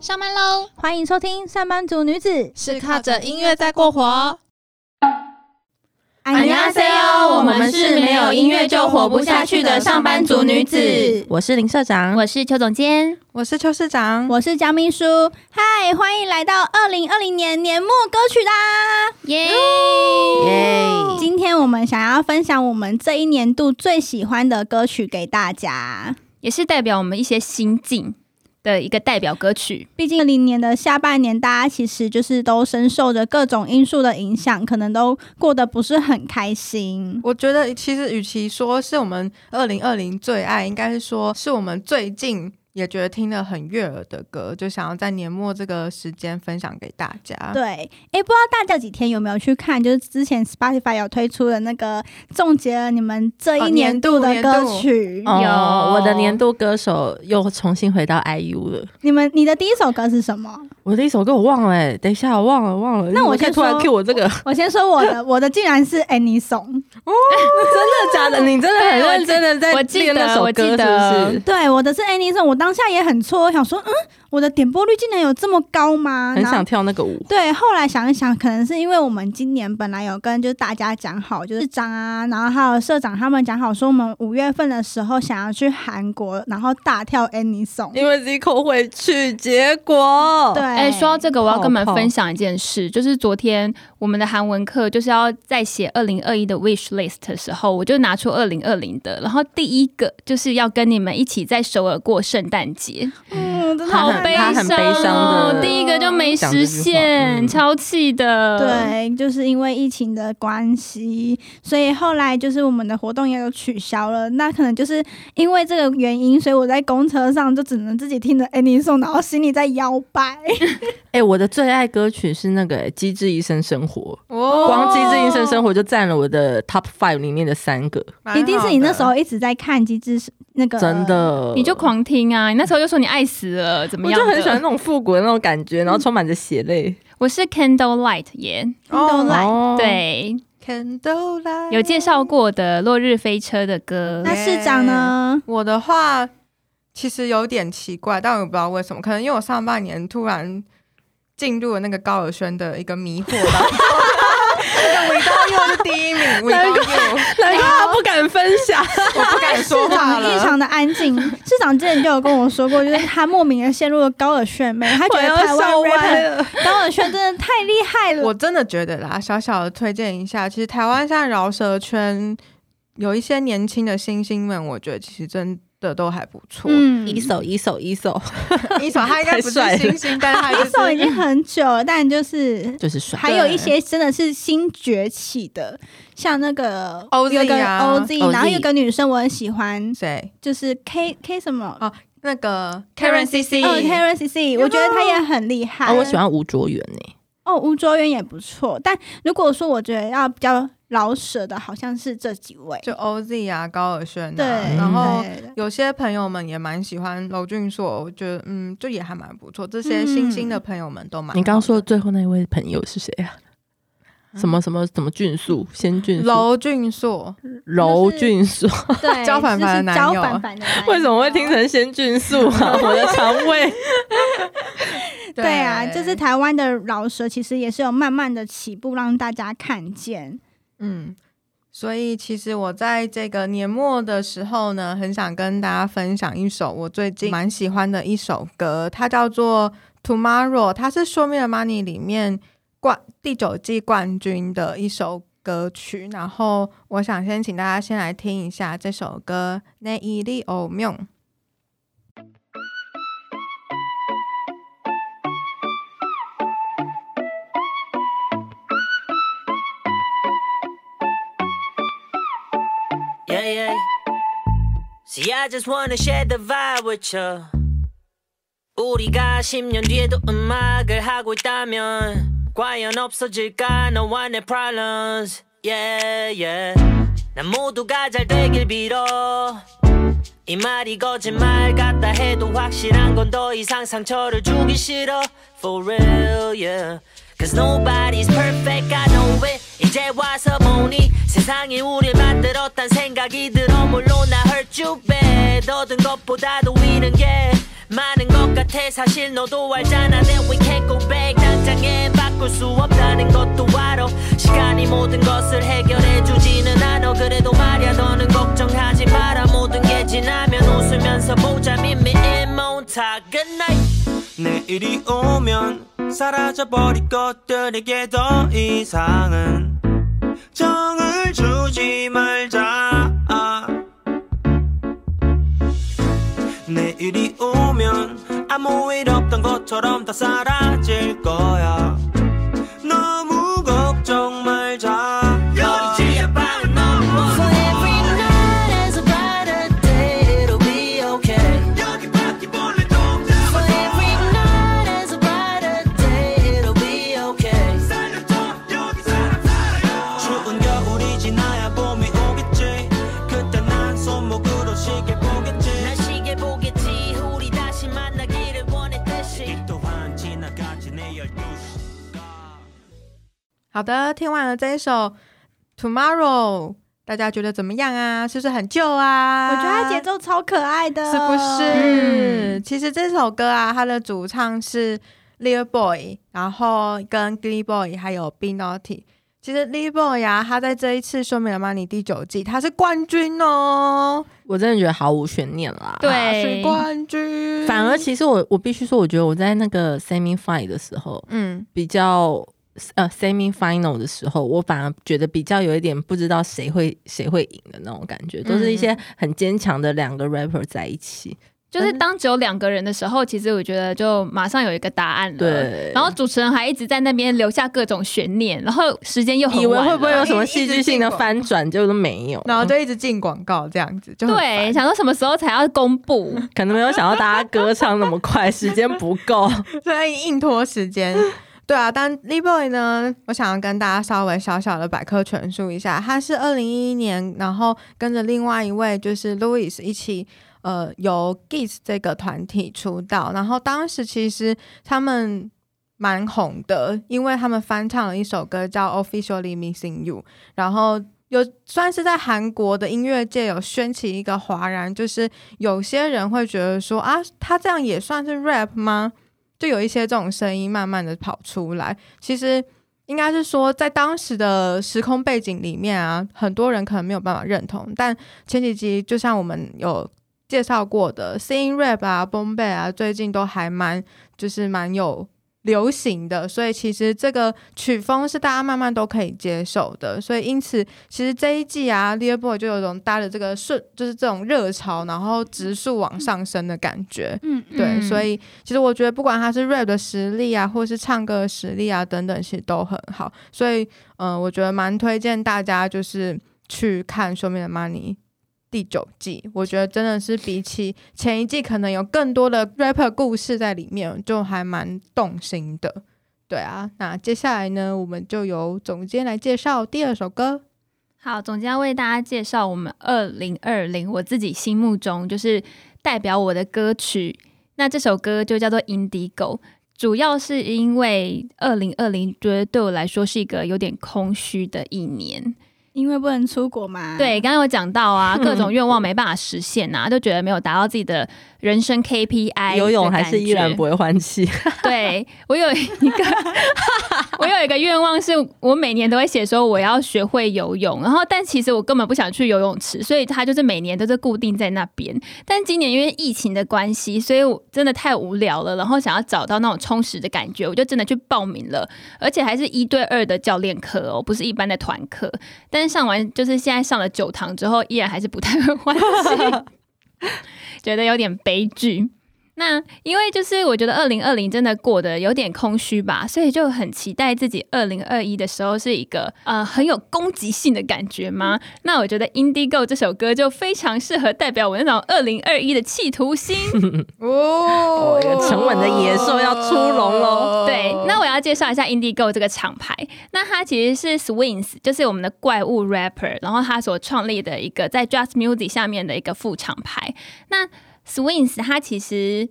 上班喽！欢迎收听上班族女子是靠着音乐在过活。안녕하세 요我们是没有音乐就活不下去的上班族女子我是林社长，我是邱总监，我是邱市长，我是江秘书。嗨，欢迎来到二零二零年年末歌曲啦！耶！耶！今天我们想要分享我们这一年度最喜欢的歌曲给大家。也是代表我们一些心境 的一个代表歌曲。毕竟零年的下半年，大家其实就是都深受着各种因素的影响，可能都过得不是很开心。我觉得其实与其说是我们二零二零最爱，应该是说是我们最近也觉得听了很悦耳的歌，就想要在年末这个时间分享给大家。对，诶，不知道大家几天有没有去看？就是之前 Spotify 有推出的那个总结了你们这一哦年度的歌曲。哦有我的年度歌手又重新回到 IU 了。你们你的第一首歌是什么？我的一首歌我忘了、欸，等一下我忘了忘了。那我先突然说 Q 我这个，我先说我的，我的竟然是 Any Song。哦，真的假的？你真的很认 真的在练那得我首歌是记得不是？对，我的是 Any Song。我当下也很错，我想说，嗯，我的点播率竟然有这么高吗？很想跳那个舞。对，后来想一想，可能是因为我们今年本来有跟就是大家讲好，就是市长啊，然后还有社长他们讲好，说我们五月份的时候想要去韩国，然后大跳 Any Song。因为 Zico 会去，结果对，哎、说到这个，我要跟你们分享一件事，就是昨天我们的韩文课就是要在写二零二一的 wish list 的时候，我就拿出二零二零的，然后第一个就是要跟你们一起在首尔过圣诞节，嗯，真的好悲伤他很悲伤哦，的第一个就没实现，嗯超气的。，对，就是因为疫情的关系，所以后来就是我们的活动也有取消了。那可能就是因为这个原因，所以我在公车上就只能自己听着 Any Song，然后心里在摇摆。哎、我的最爱歌曲是那个欸《机智医生生活》，哦光《机智医生生活》就占了我的 Top Five 里面的三个，一定是你那时候一直在看《机智》那个真。的。你就狂听啊！你那时候就说你爱死了，怎么样我？就很喜欢那种复古的那种感觉，然后充满着血泪。我是 Candlelight 耶，都来哦，对，Candlelight 有介绍过的《落日飞车》的歌。那市长呢？我的话其实有点奇怪，但我不知道为什么，可能因为我上半年突然进入了那个高尔宣的一个迷惑当中。那个 Without You 是第一名，Without You，难怪他不敢分享。我不敢说市话了。异常的安静。市长之前就有跟我说过，就是他莫名的陷入了高尔宣美，他觉得台湾 rapper 了。高尔宣真的太厉害了。我真的觉得啦，小小的推荐一下，其实台湾现在饶舌圈有一些年轻的星星们，我觉得其实真的都还不错。嗯一手一手一手，一手 他应该不是新星，但一首已经很久了，但就是就是帅。还有一些真的是新崛起的，像那个 OZ 有个啊 OZ，然后有个女生我很喜欢，谁？就是 K K 什么哦那个 Karen CC，哦 Karen C C，我觉得她也很厉害。哦，我喜欢吴卓源呢。哦吴卓源也不错，但如果说我觉得要比较老舍的，好像是这几位。就 OZ 啊，高尔宣啊，对，然后有些朋友们也蛮喜欢娄俊硕，我觉得嗯，就也还蛮不错。这些新兴的朋友们都蛮。你刚刚说最后那一位朋友是谁啊？什么什么什么俊素，先俊素，娄俊硕，柔俊素，对，焦凡凡的男友为什么会听成先俊素啊？我的肠胃。对啊，就是台湾的老舌其实也是有慢慢的起步，让大家看见。嗯所以其实我在这个年末的时候呢，很想跟大家分享一首我最近蛮喜欢的一首歌，它叫做《Tomorrow》，它是《Show Me the Money》里面冠第九季冠军的一首歌曲。然后我想先请大家先来听一下这首歌《Ne Ili O m o n See, I just wanna share the vibe with you. 우리가 10년 뒤에도 음악을 하고 있다면 과연 없어질까 너와 내 problems. Yeah, yeah. 난 모두가 잘 되길 빌어. 이 말이 거짓말 같다 해도 확실한 건 더 이상 상처를 주기 싫어. For real, yeah. Cause nobody's perfect, I know it. 이제 와서 보니? 세상이 우릴 만들었단 생각이 들어. 물론 나 hurt you bad. 얻은 것보다도 위는 게 많은 것 같아. 사실 너도 알잖아. That we can't go back. 당장에 바꿀 수 없다는 것도 알아. 시간이 모든 것을 해결해 주지는 않아. 그래도 말야 너는 걱정하지 마라. 모든 게 지나면 웃으면서 보자. Me in Montauk. Good night. 내일이 오면 사라져버릴 것들에게 더 이상은 정을 주지 말자. 내일이 오면 아무 일 없던 것처럼 다 사라질 거야 好的，听完了这一首 Tomorrow，大家觉得怎么样啊？是不是很旧啊？我觉得它节奏超可爱的，是不是？其实这首歌啊，它的主唱是 Lil Boy，然后跟 Glee Boy 还有 B Naughty。其实 Lil Boy 啊，他在这一次《说明了 Money》第九季，他是冠军哦，我真的觉得毫无悬念啦。对他是冠军。反而其实我我必须说，我觉得我在那个 semi final 的时候，嗯，比较呃 semi final 的时候，我反而觉得比较有一点不知道谁会谁会赢的那种感觉，都是一些很坚强的两个 rapper 在一起。就是当只有两个人的时候，其实我觉得就马上有一个答案了。对然后主持人还一直在那边留下各种悬念，然后时间又很以为会不会有什么 戏剧性的翻转，结果都没有。然后就一直进广告这样子，就对，想说什么时候才要公布？可能没有想到大家歌唱那么快，时间不够。所以硬拖时间。对啊，但 Lee Boy 呢，我想要跟大家稍微小小的百科全书一下，他是二零一一年，然后跟着另外一位就是 Louis 一起，呃，由 Geese 这个团体出道，然后当时其实他们蛮红的，因为他们翻唱了一首歌叫《Officially Missing You》，然后。有算是在韩国的音乐界有掀起一个哗然，就是有些人会觉得说啊，他这样也算是 rap 吗？就有一些这种声音慢慢的跑出来。其实应该是说，在当时的时空背景里面啊，很多人可能没有办法认同。但前几集就像我们有介绍过的，sing rap 啊、bombay 啊，最近都还蛮就是蛮有。流行的，所以其实这个曲风是大家慢慢都可以接受的，所以因此其实这一季啊 l e a Boy 就有种搭着这个顺，就是这种热潮，然后直速往上升的感觉。嗯，对，嗯所以其实我觉得不管他是 rap 的实力啊，或是唱歌的实力啊等等，其实都很好。所以，嗯、我觉得蛮推荐大家就是去看《说明的 Money》第九季。我觉得真的是比起前一季，可能有更多的 rapper 故事在里面，就还蛮动心的。对啊，那接下来呢，我们就由总监来介绍第二首歌。好，总监要为大家介绍我们二零二零我自己心目中就是代表我的歌曲。那这首歌就叫做《Indigo》，主要是因为二零二零觉得对我来说是一个有点空虚的一年。因为不能出国嘛。对，刚刚有讲到啊，各种愿望没办法实现啊，就觉得没有达到自己的人生 KPI。游泳还是依然不会换气。对我有一个，我有一个愿望，是我每年都会写说我要学会游泳，然后但其实我根本不想去游泳池，所以它就是每年都是固定在那边。但今年因为疫情的关系，所以我真的太无聊了，然后想要找到那种充实的感觉，我就真的去报名了，而且还是一对二的教练课哦，不是一般的团课。但是上完就是现在上了九堂之后，依然还是不太会换气，觉得有点悲剧。那因为就是我觉得二零二零真的过得有点空虚吧，所以就很期待自己二零二一的时候是一个呃很有攻击性的感觉吗？那我觉得《Indigo》这首歌就非常适合代表我那种二零二一的企图心。哦一个沉稳的野兽要出笼喽对，那我要介绍一下 Indigo 这个厂牌。那它其实是 Swings，就是我们的怪物 rapper，然后他所创立的一个在 Just Music 下面的一个副厂牌。那 Swings 它其实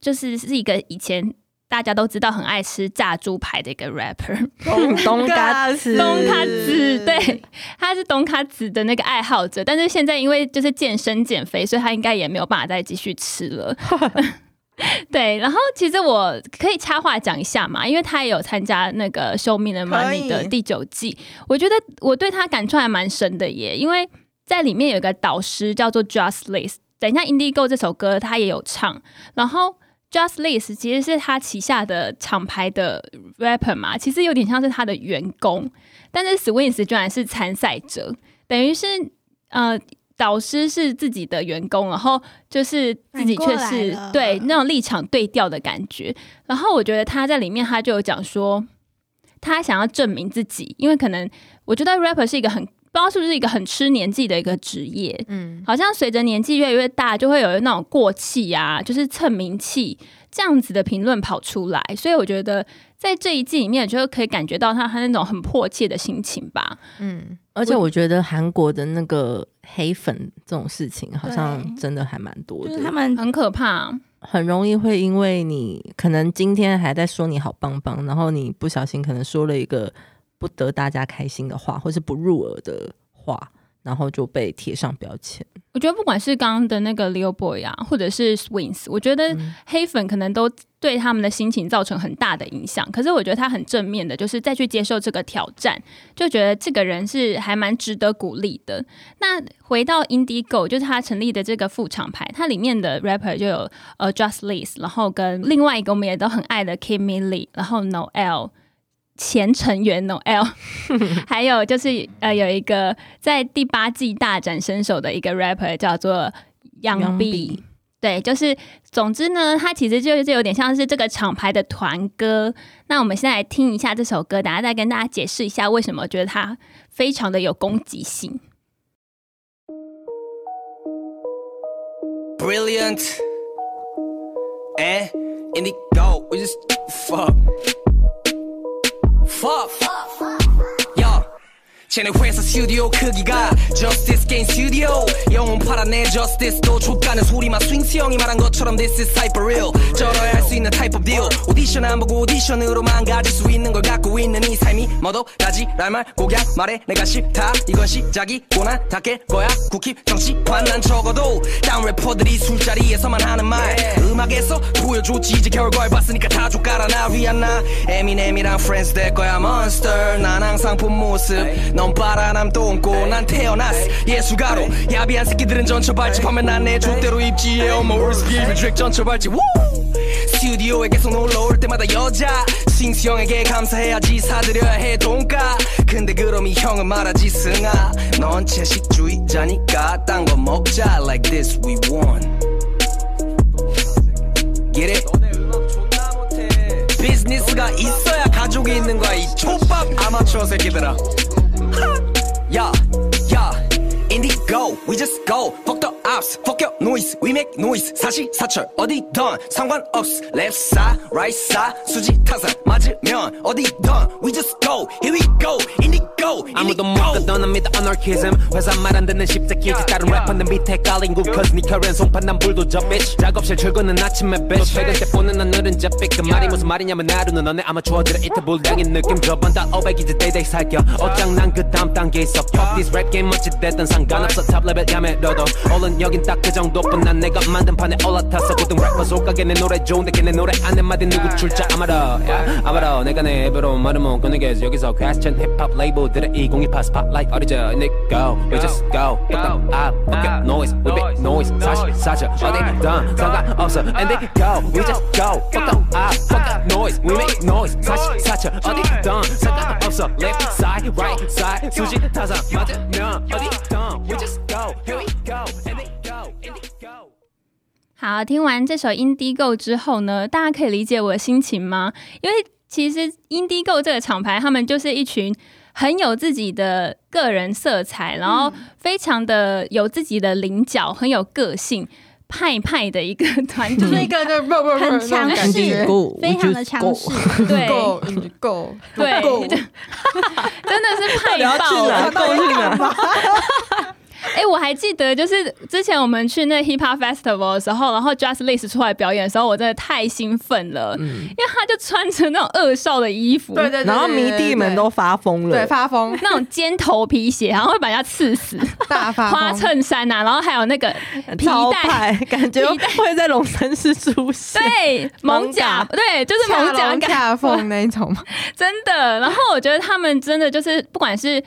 就是是一个以前大家都知道很爱吃炸猪排的一个 rapper，东 东嘎子，东卡子，对，他是东卡子的那个爱好者，但是现在因为就是健身减肥，所以他应该也没有办法再继续吃了。对，然后其实我可以插话讲一下嘛，因为他也有参加那个《Show Me the Money》的第九季，我觉得我对他感触还蛮深的耶，因为在里面有一个导师叫做 Just Liz，等一下 Indigo 这首歌他也有唱，然后 Just Liz 其实是他旗下的厂牌的 rapper 嘛，其实有点像是他的员工，但是 Swings 居然是参赛者，等于是呃。导师是自己的员工，然后就是自己却是对那种立场对调的感觉。然后我觉得他在里面他就有讲说，他想要证明自己，因为可能我觉得 rapper 是一个很不知道是不是一个很吃年纪的一个职业，嗯，好像随着年纪越来越大，就会有那种过气啊，就是蹭名气这样子的评论跑出来。所以我觉得在这一季里面，就可以感觉到他他那种很迫切的心情吧。嗯，而且我觉得韩国的那个黑粉这种事情，好像真的还蛮多的。就是他们很可怕，很容易会因为你可能今天还在说你好棒棒，然后你不小心可能说了一个不得大家开心的话，或是不入耳的话，然后就被贴上标签。我觉得不管是刚刚的那个 Leo Boy 啊，或者是 Swings，我觉得嗯黑粉可能都对他们的心情造成很大的影响。可是我觉得他很正面的，就是再去接受这个挑战，就觉得这个人是还蛮值得鼓励的。那回到 Indigo，就是他成立的这个副厂牌，它里面的 rapper 就有呃 Just Liz，然后跟另外一个我们也都很爱的 Kimmy Lee，然后 Noel。前成员 Noel，还有就是呃有一个在第八季大展身手的一个 rapper 叫做 Young Young B，B 对，就是总之呢，它其实就是有点像是这个厂牌的团歌。那我们现在来听一下这首歌，等下再跟大家解释一下为什么觉得它非常的有攻击性。Brilliant. And indigo. We just fuck. Fuck. Yo. 쟤네 회사 스튜디오 크기가 Justice Game Studio 영혼 팔아내 Justice도 족가는 소리만 스윙스 형이 말한 것처럼 This is hyper real 쩔어야 할 수 있는 type of deal 오디션 안 보고 오디션으로만 가질 수 있는 걸 갖고 있는 이 뭐도 가지 랄말 곡약 말해. 내가 싫다. 이건 시작이 고난 닦일 거야. 쿠키 정치관 난 적어도 다운 래퍼들이 술자리에서만 하는 말. 음악에서 보여줬지. 이제 결과를 봤으니까 다 족가라 나 위안나 에미넴이랑 프렌즈 될 거야 monster. 난 항상 본 모습. 넌 바라남 똥꼬 난 태어났어 예술가로. 야비한 새끼들은 전처 발집 하면 난내 족대로 입지에 엄마 words give me drink 전처 발집. Woo! 스튜디오에 계속 놀러 올 때마다 여자 싱스 형에게 감사해야지 사드려야 해 돈가? 근데 그럼 이 형은 말하지 승아. 넌 채식주의자니까 딴 거 먹자 like this we won Get it? 비즈니스가 있어야 가족이 있는 거야 이 족밥 아마추어 새끼들아. 야, 야, indigo, we just go. Fuck the ops, fuck your noise, we make noise. 사시사철 어디든 상관없어. Left side, right side, 수지 타산 맞으면 어디든 we just go. Here we go, indigo, 아무도 못 indigo. 가던 납니다. Anarchism. 회사 말 안 듣는 십자길지 다른 래퍼는 밑에 깔린 구. Cause 니 커렌 송판 난 불도저 bitch. 작업실 출근은 아침에 bitch. 퇴근 때 보는 난 느린 jet 그 말이 무슨 말이냐면 하루는 너네 아마추어들의 이틀 불량인 느낌. 저번 달 500이지 데이데이 살겨 어짱 난그 다음 단계 있어? Fuck this rap game 어찌됐든 상관없어. 탑 레벨 야매려도. 얼른 여긴 딱 그 정도뿐. 난 내가 만든 판에 올라탔어 고등 래퍼 속가게 내 노래 좋은데 걔네 노래 안 해마디 누구 출자. 아마라 야, 아마라 내가 내 입으로 말을 못 꺼내게 여기서 퀘스천 힙합 레이블들의 风一拍是怕来奥迪这样 in the gowh we just go go up fuck up noise we make noise touch touch all dumbs And they go We just go fuck up up fuck up noise we make noise touch touch，All done，上纲上色，Left side right side sushi touch up right side just go，Here we go in the gow in the go 好听完这首 indie go 之后呢大家可以理解我的心情吗因为其实 indie go 这个厂牌他们就是一群很有自己的个人色彩，然后非常的有自己的棱角，很有个性。派派的一个团体，那个 就不不不很强势非常的强势。对够够对，够 真的是派爆了？够去哪？哎、我还记得，就是之前我们去那 Hip Hop Festival 的时候，然后 Just Lace 出来表演的时候，我真的太兴奋了，因为他就穿着那种恶少的衣服，对对对，然后迷弟们都发疯了，对发疯，那种尖头皮鞋，然后会把人家刺死，大发花衬衫呐、然后还有那个皮超带。感觉皮带会在龙山寺出现。对，蒙甲，对，就是蒙甲感，恰凤 那一种嘛，真的。然后我觉得他们真的就是，不管是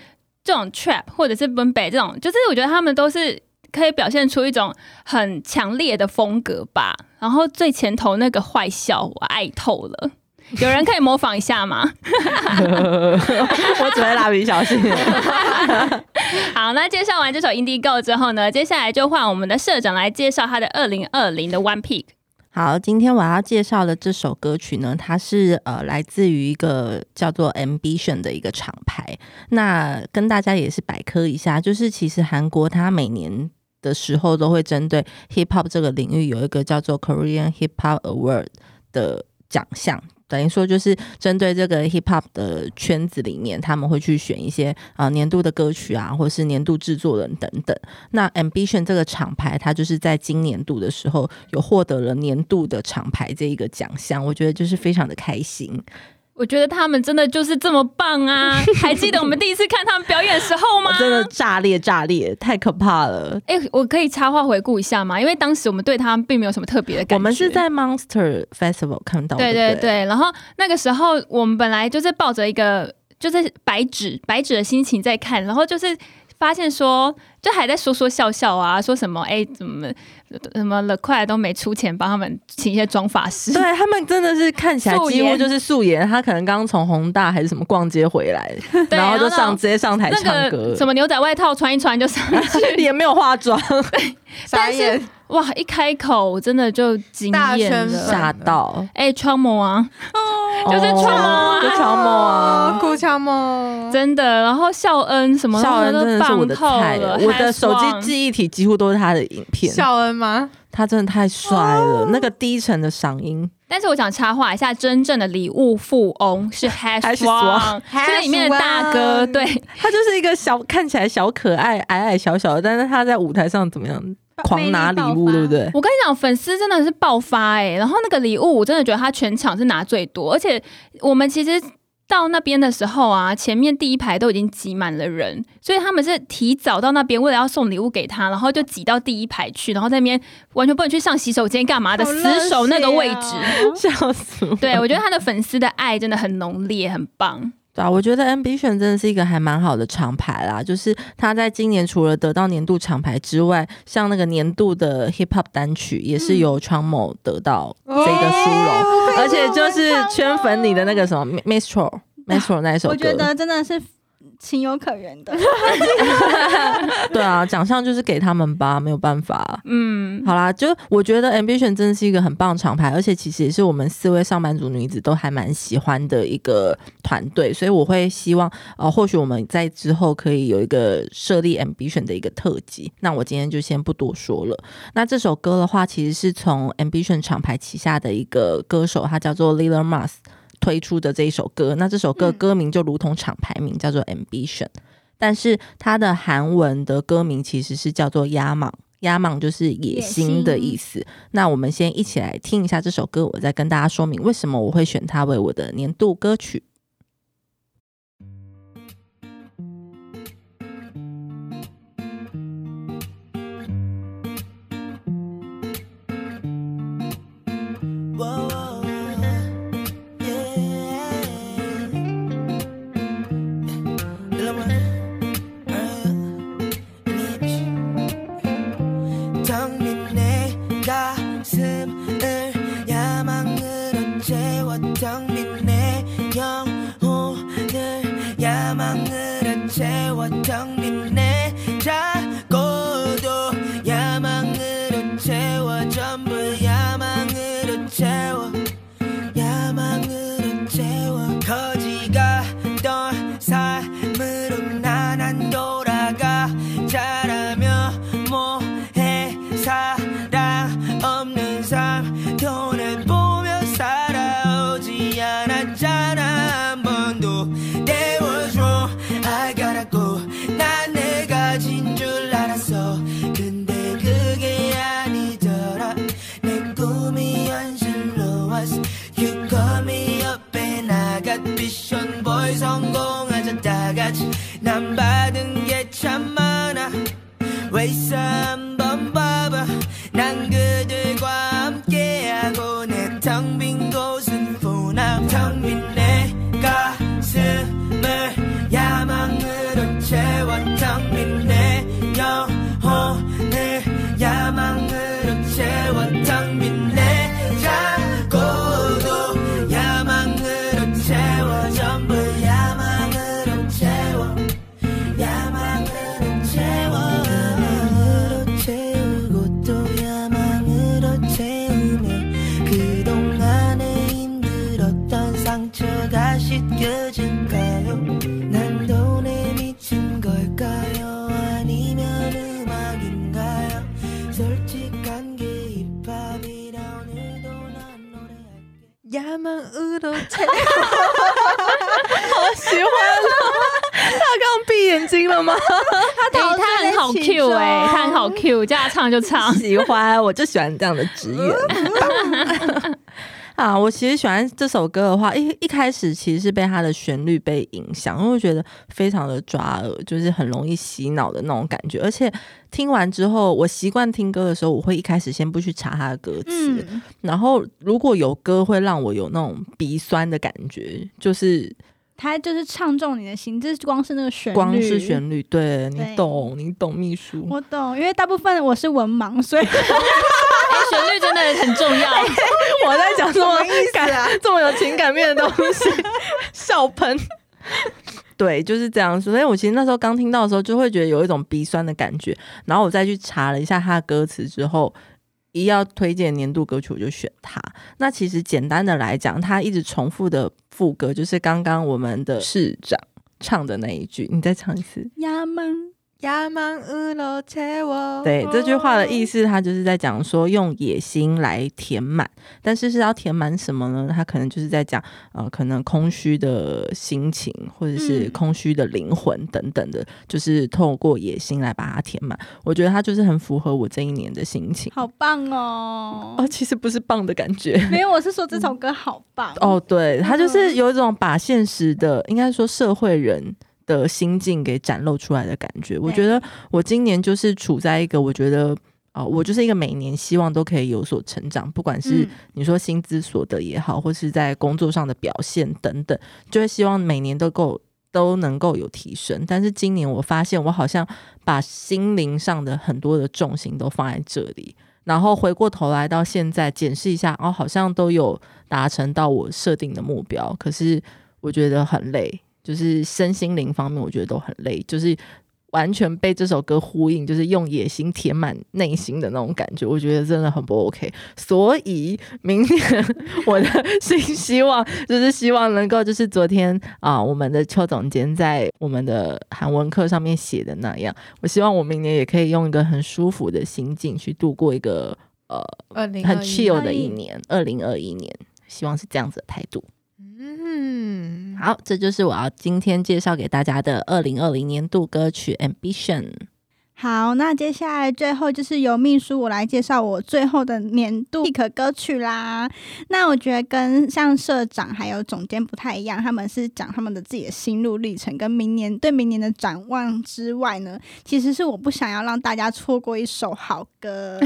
这种 trap 或者是奔北这种，就是我觉得他们都是可以表现出一种很强烈的风格吧。然后最前头那个坏笑，我爱透了。有人可以模仿一下吗？我只会蜡笔小新。好，那介绍完这首 Indigo 之后呢，接下来就换我们的社长来介绍他的二零二零的 One Peak。好，今天我要介绍的这首歌曲呢，它是呃来自于一个叫做 Ambition 的一个厂牌。那跟大家也是百科一下，就是其实韩国它每年的时候都会针对 Hip Hop 这个领域有一个叫做 Korean Hip Hop Award 的奖项。等于说，就是针对这个 hip hop 的圈子里面，他们会去选一些啊、年度的歌曲啊，或是年度制作人等等。那 Ambition 这个厂牌，它就是在今年度的时候有获得了年度的厂牌这一个奖项，我觉得就是非常的开心。我觉得他们真的就是这么棒啊！还记得我们第一次看他们表演的时候吗？真的炸裂炸裂，太可怕了！哎、我可以插话回顾一下吗？因为当时我们对他们并没有什么特别的感觉。我们是在 Monster Festival 看到的，对对对，然后那个时候我们本来就是抱着一个就是白纸白纸的心情在看，然后就是发现说，就还在说说笑笑啊，说什么哎怎么什么了快都没出钱帮他们请一些妆发师，对他们真的是看起来几乎就是素颜，他可能刚从宏大还是什么逛街回来，然后就上直接上台唱那歌，什么牛仔外套穿一穿就上去，也没有化妆，但是，哇！一开口我真的就惊大艳了。吓到，哎，窗模啊，就是哦创模啊。就超模啊。酷乔梦，真的，然后孝恩什么孝恩都真的是我的菜了，我的手机记忆体几乎都是他的影片，孝恩吗？他真的太帅了，那个低沉的嗓音，但是我想插话一下，真正的礼物富翁是 Hash Hashwan Wang，这里面的大哥对，他就是一个小看起来小可爱、矮矮小小的，但是他在舞台上怎么样？狂拿礼物，对不对？我跟你讲，粉丝真的是爆发哎、然后那个礼物，我真的觉得他全场是拿最多，而且我们其实。到那边的时候啊，前面第一排都已经挤满了人，所以他们是提早到那边，为了要送礼物给他，然后就挤到第一排去，然后在那边完全不能去上洗手间干嘛的，死守那个位置。笑死！对，我觉得他的粉丝的爱真的很浓烈，很棒。对啊，我觉得 Ambition 真的是一个还蛮好的厂牌啦。就是他在今年除了得到年度厂牌之外，像那个年度的 Hip Hop 单曲也是由创某得到这个殊荣，而且就是圈粉里的那个什么 Mistro 那一首歌，我觉得真的是情有可原的。对啊，奖项就是给他们吧，没有办法。嗯，好啦，就我觉得 Ambition 真的是一个很棒的厂牌，而且其实也是我们四位上班族女子都还蛮喜欢的一个团队，所以我会希望呃，或许我们在之后可以有一个设立 Ambition 的一个特辑。那我今天就先不多说了。那这首歌的话，其实是从 Ambition 厂牌旗下的一个歌手，他叫做 Lila Mas 推出的这一首歌，那这首歌歌名就如同厂牌名叫做 ambition。但是它的韩文的歌名其实是叫做压莽，压莽就是野心的意思。那我们先一起来听一下这首歌，我再跟大家说明为什么我会选它为我的年度歌曲。힘들었던 상처가 씻겨질까요 난 돈에 미친 걸까요 아니면 음악인가요 솔직한 게 힙합이라 오늘도 난 노래할게 야망으로 채喜欢了。他刚闭眼睛了吗？哎、他很好 Q 哎、他很好 Q，叫他唱就唱。喜欢，我就喜欢这样的职员。 啊，我其实喜欢这首歌的话，一一开始其实是被它的旋律被影响，因为我觉得非常的抓耳，就是很容易洗脑的那种感觉。而且听完之后，我习惯听歌的时候，我会一开始先不去查它的歌词，嗯，然后如果有歌会让我有那种鼻酸的感觉，就是他就是唱中你的心，这光是那个旋律，光是旋律，对你懂，你懂秘书。我懂，因为大部分我是文盲，所以哎、旋律真的很重要。我在讲这么感、这么有情感面的东西，笑喷。对，就是这样。所以我其实那时候刚听到的时候，就会觉得有一种鼻酸的感觉。然后我再去查了一下他的歌词之后，一要推荐年度歌曲，我就选它。那其实简单的来讲，他一直重复的副歌就是刚刚我们的市长唱的那一句，你再唱一次。呀们对，这句话的意思他就是在讲说用野心来填满。但是是要填满什么呢？他可能就是在讲呃，可能空虚的心情或者是空虚的灵魂等等的，就是透过野心来把它填满。我觉得他就是很符合我这一年的心情，好棒哦。哦，其实不是棒的感觉，没有。我是说这首歌好棒哦。对，他就是有一种把现实的，应该说社会人。的心境给展露出来的感觉。我觉得我今年就是处在一个，我觉得。哦，我就是一个每年希望都可以有所成长，不管是嗯你说薪资所得也好，或是在工作上的表现等等，就会希望每年都够都能够有提升。但是今年我发现，我好像把心灵上的很多的重心都放在这里，然后回过头来到现在检视一下，哦，好像都有达成到我设定的目标，可是我觉得很累，就是身心灵方面我觉得都很累，就是完全被这首歌呼应，就是用野心填满内心的那种感觉，我觉得真的很不 OK。所以明年 我的新希望就是希望能够就是昨天啊，我们的邱总监在我们的韩文课上面写的那样，我希望我明年也可以用一个很舒服的心境去度过一个呃很 chill 的一年，二零二一年，希望是这样子的态度。嗯，好，这就是我要今天介绍给大家的二零二零年度歌曲《Ambition》。好，那接下来最后就是由秘书我来介绍我最后的年度 pick 歌曲啦。那我觉得跟像社长还有总监不太一样，他们是讲他们的自己的心路历程跟明年对明年的展望之外呢，其实是我不想要让大家错过一首好歌。对，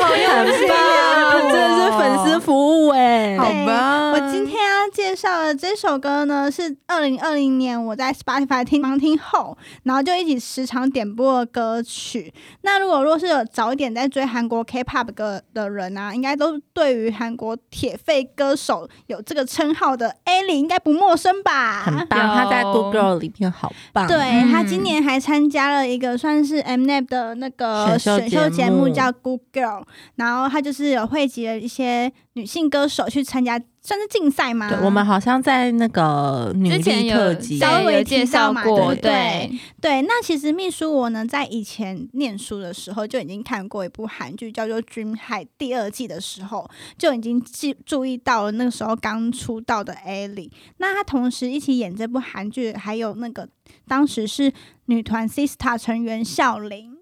好用心啊！真的是粉丝服务哎、好吧，我今天要介绍的这首歌呢，是二零二零年我在 Spotify 听盲听后，然后就一起时常点播的歌曲。那如果若是有早一点在追韩国 K-pop 歌的人啊，应该都对于韩国铁肺歌手有这个称号的 A 里应该不陌生吧？很棒，他在 Good Girl 里面好棒。对、嗯他今年还参加了一个算是 Mnet 的那个选秀节节目目叫 Good Girl，然后他就是有汇集了一些女性歌手去参加，算是竞赛吗？对，我们好像在那个女力特辑，稍微介绍过，对，对，那其实秘书我呢，在以前念书的时候就已经看过一部韩剧，叫做《君海》第二季的时候，就已经记注意到了那个时候刚出道的 Ellie。那她同时一起演这部韩剧，还有那个当时是女团 Sista 成员孝琳。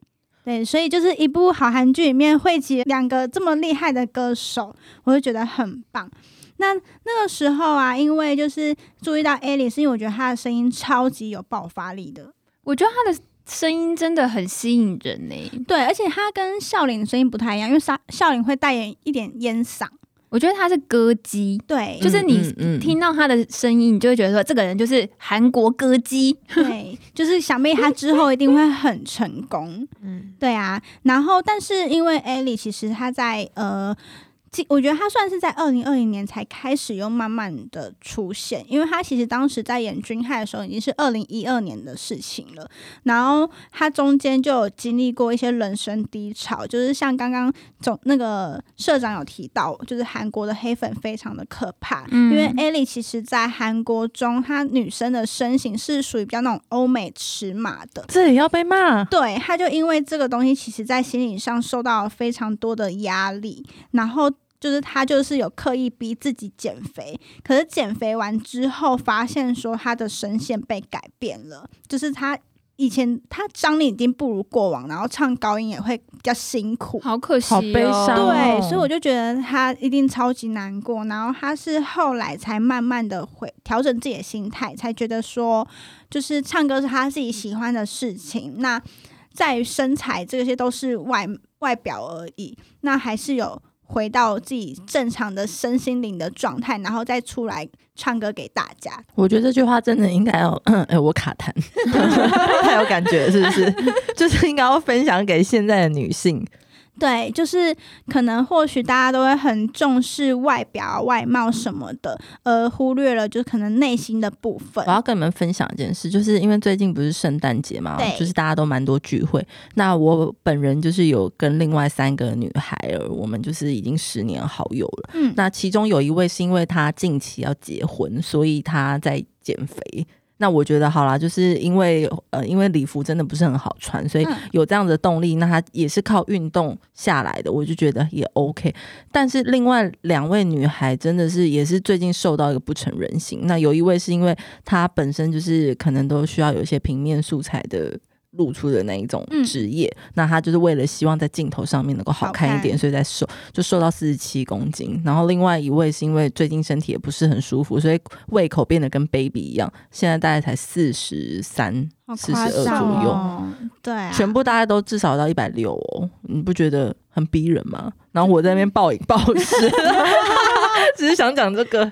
对，所以就是一部好韩剧里面汇集两个这么厉害的歌手，我就觉得很棒。那那个时候啊，因为就是注意到 Ellie，是因为我觉得她的声音超级有爆发力的。我觉得她的声音真的很吸引人呢、对，而且他跟笑琳的声音不太一样，因为笑笑琳会带一点烟嗓，我觉得他是歌姬，对，就是你听到他的声音，你就会觉得说这个人就是韩国歌姬。对，就是想必他之后一定会很成功。嗯，对啊，然后但是因为艾莉其实她在呃。其我觉得他算是在二零二零年才开始又慢慢的出现，因为他其实当时在演《军害》的时候已经是二零一二年的事情了，然后他中间就有经历过一些人生低潮，就是像刚刚总那个社长有提到，就是韩国的黑粉非常的可怕，嗯因为艾莉其实在韩国中，她女生的身形是属于比较那种欧美尺码的，这也要被骂？对，他就因为这个东西，其实在心理上受到了非常多的压力，然后就是他就是有刻意逼自己减肥，可是减肥完之后，发现说他的声线被改变了，就是他以前他张力已经不如过往，然后唱高音也会比较辛苦。好可惜、哦，好悲伤对，哦所以我就觉得他一定超级难过，然后他是后来才慢慢的回调整自己的心态，才觉得说，就是唱歌是他自己喜欢的事情，那在于身材这些都是外外表而已，那还是有回到自己正常的身心灵的状态，然后再出来唱歌给大家。我觉得这句话真的应该要，哎、我卡痰，太有感觉，是不是？就是应该要分享给现在的女性。对，就是可能或许大家都会很重视外表啊、外貌什么的，而忽略了就可能内心的部分我。要跟你们分享一件事，就是因为最近不是圣诞节嘛对，就是大家都蛮多聚会。那我本人就是有跟另外三个女孩儿，我们就是已经十年好友了。嗯，那其中有一位是因为她近期要结婚，所以她在减肥。那我觉得好啦，就是因为呃，因为礼服真的不是很好穿，所以嗯有这样的动力，那她也是靠运动下来的，我就觉得也 OK。但是另外两位女孩真的是也是最近瘦到一个不成人形。那有一位是因为她本身就是可能都需要有一些平面素材的。露出的那一种嗯职业，那他就是为了希望在镜头上面能够好看一点，所以在瘦就瘦到四十七公斤。然后另外一位是因为最近身体也不是很舒服，所以胃口变得跟 baby 一样，现在大概才四十三、好四十二左右。哦。对啊，全部大家都至少到一百六哦，你不觉得很逼人吗？然后我在那边暴饮暴食，只是想讲这个。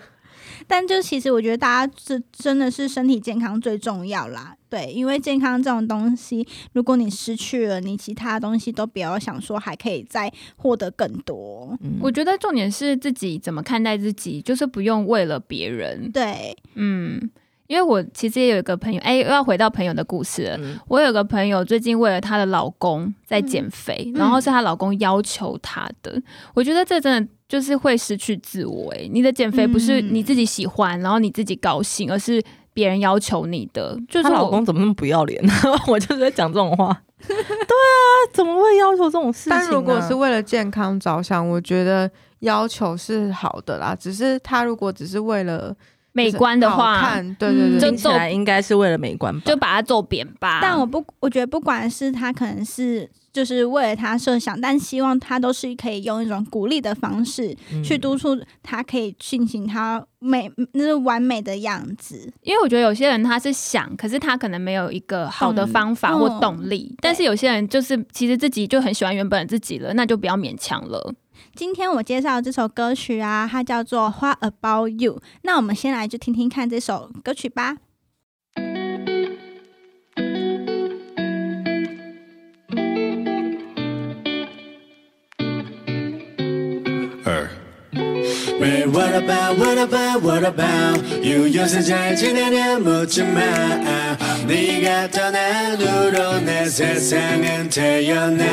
但就其实我觉得大家是真的是身体健康最重要啦，对，因为健康这种东西，如果你失去了，你其他东西都不要想说还可以再获得更多。嗯我觉得重点是自己怎么看待自己，就是不用为了别人。对，嗯，因为我其实也有一个朋友，哎、又要回到朋友的故事了。嗯我有个朋友最近为了她的老公在减肥，嗯然后是她老公要求她的。我觉得这真的就是会失去自我、哎，你的减肥不是嗯你自己喜欢，然后你自己高兴，而是别人要求你的。就是她老公怎么那么不要脸？我就是在讲这种话。对啊，怎么会要求这种事情、啊？但如果是为了健康着想，我觉得要求是好的啦。只是他如果只是为了美观的话，看，对对对，就听起来应该是为了美观吧？就把它揍扁吧。但我不，我觉得不管是他可能是就是为了他设想，但希望他都是可以用一种鼓励的方式嗯去督促他可以进行他美那是完美的样子。因为我觉得有些人他是想，可是他可能没有一个好的方法动力或动力。但是有些人就是其实自己就很喜欢原本的自己了，那就不要勉强了。今天我介绍这首歌曲啊，它叫做《What About You》。那我们先来就听听看这首歌曲吧。about, what about, what about you 요새 잘 지내냐 묻지마 네가 떠난 후로 내 세상은 태어나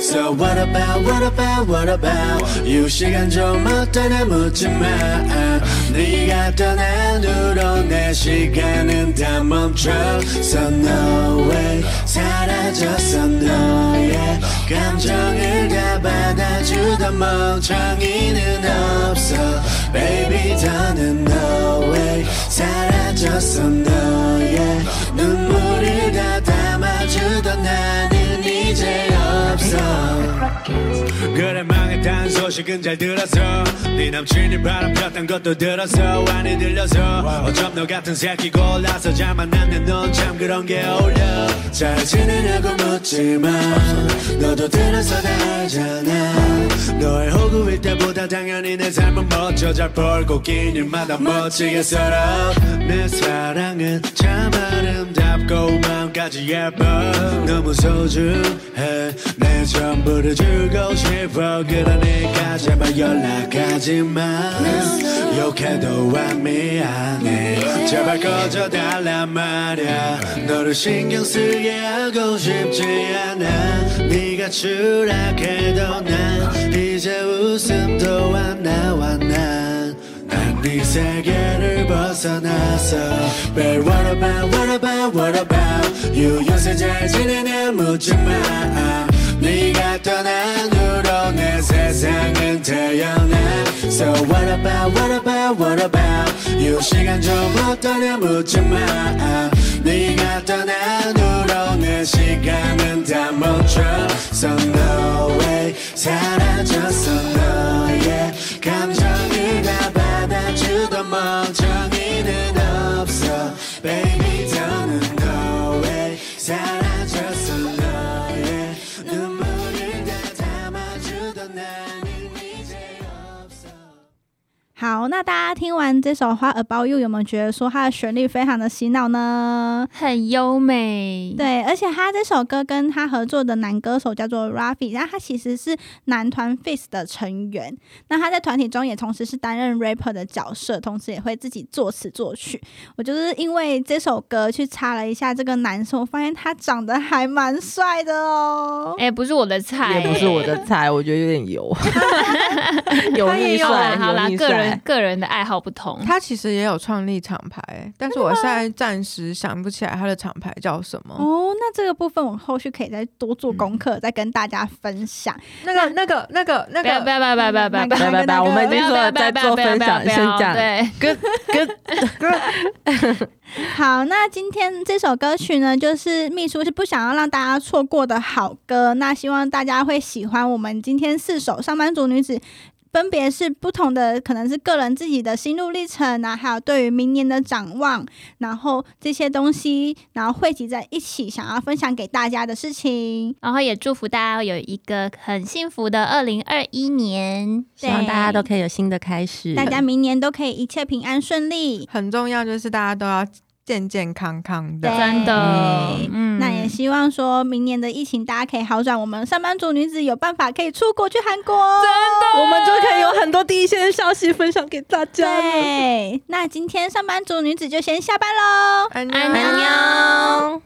So what about, what about, what about you 시간 좀 어떠냐 묻지마 네가 떠난 후로 내 시간은 다 So no way 사라졌어 너의 감정을 다 받아주던 멍청이는 없어. Baby 더는 no way 사라졌어 너의 눈물을 다 담아주던 나는 없어. 그래 망했다는 소식은 잘 들었어. 네 남친이 바람 폈단 것도 들었어. 많이 들려서 어쩜 너 같은 새끼 골라서 잘 만났네. 넌 참 그런 게 어울려. 잘 지내냐고 묻지마 너도 들어서 다 알잖아. 너의 호구일 때보다 당연히 내 삶은 멋져. 잘 벌고 낀 일마다 멋지게 살아. 내 사랑은 참 아름 답고 마음까지 예뻐. 너무 소중해. 내 전부를 주고 싶어. 그러니까 제발 연락하지 마 욕해도 안 미안해 제발 꺼져달란 말야. 너를 신경 쓰게 하고 싶지 않아. 네가 추락해도 난 이제 웃음도 안 난난 네 세계를 벗어났어 But what about what about what about you 요새 잘 지내냐 묻지마 네가 떠난 후로 내 세상은 태어나 So what about what about what about you 시간 좀 어떠냐 묻지마 네가 떠난 후로 내 시간은 다 멈춰 So no way 사라졌어 너의 받아 주던 멍청이는 없어. Baby 더는 way 사라 好，那大家听完这首《花 About You》，有没有觉得说它的旋律非常的洗脑呢？很优美。对，而且他这首歌跟他合作的男歌手叫做 Rafi，那他其实是男团 Face 的成员。那他在团体中也同时是担任 rapper 的角色，同时也会自己作词作曲。我就是因为这首歌去查了一下这个男生，我发现他长得还蛮帅的哦。哎、不是我的菜、也不是我的菜，我觉得有点油，油腻帅，好啦油，腻个人帅。个人的爱好不同。他其实也有创立厂牌，但是我现在暂时想不起来他的厂牌叫什么。哦，那这个部分我后续可以再多做功课，再跟大家分享。那个、那个、那个、那不要不个，要不要不要不要不要不要！拜拜拜，我们已经说了在做分享，先讲。对，跟跟 好，那今天这首歌曲呢，就是秘书是不想要让大家错过的好歌。那希望大家会喜欢我们今天四首上班族女子。分别是不同的，可能是个人自己的心路历程啊，还有对于明年的展望，然后这些东西，然后汇集在一起，想要分享给大家的事情。然后也祝福大家有一个很幸福的二零二一年。希望大家都可以有新的开始。大家明年都可以一切平安顺利。很重要，就是大家都要健健康康的。真的，那也希望说明年的疫情大家可以好转，我们上班族女子有办法可以出国去韩国。真的我们就可以有很多第一线的消息分享给大家。对，那今天上班族女子就先下班喽。安安安妞。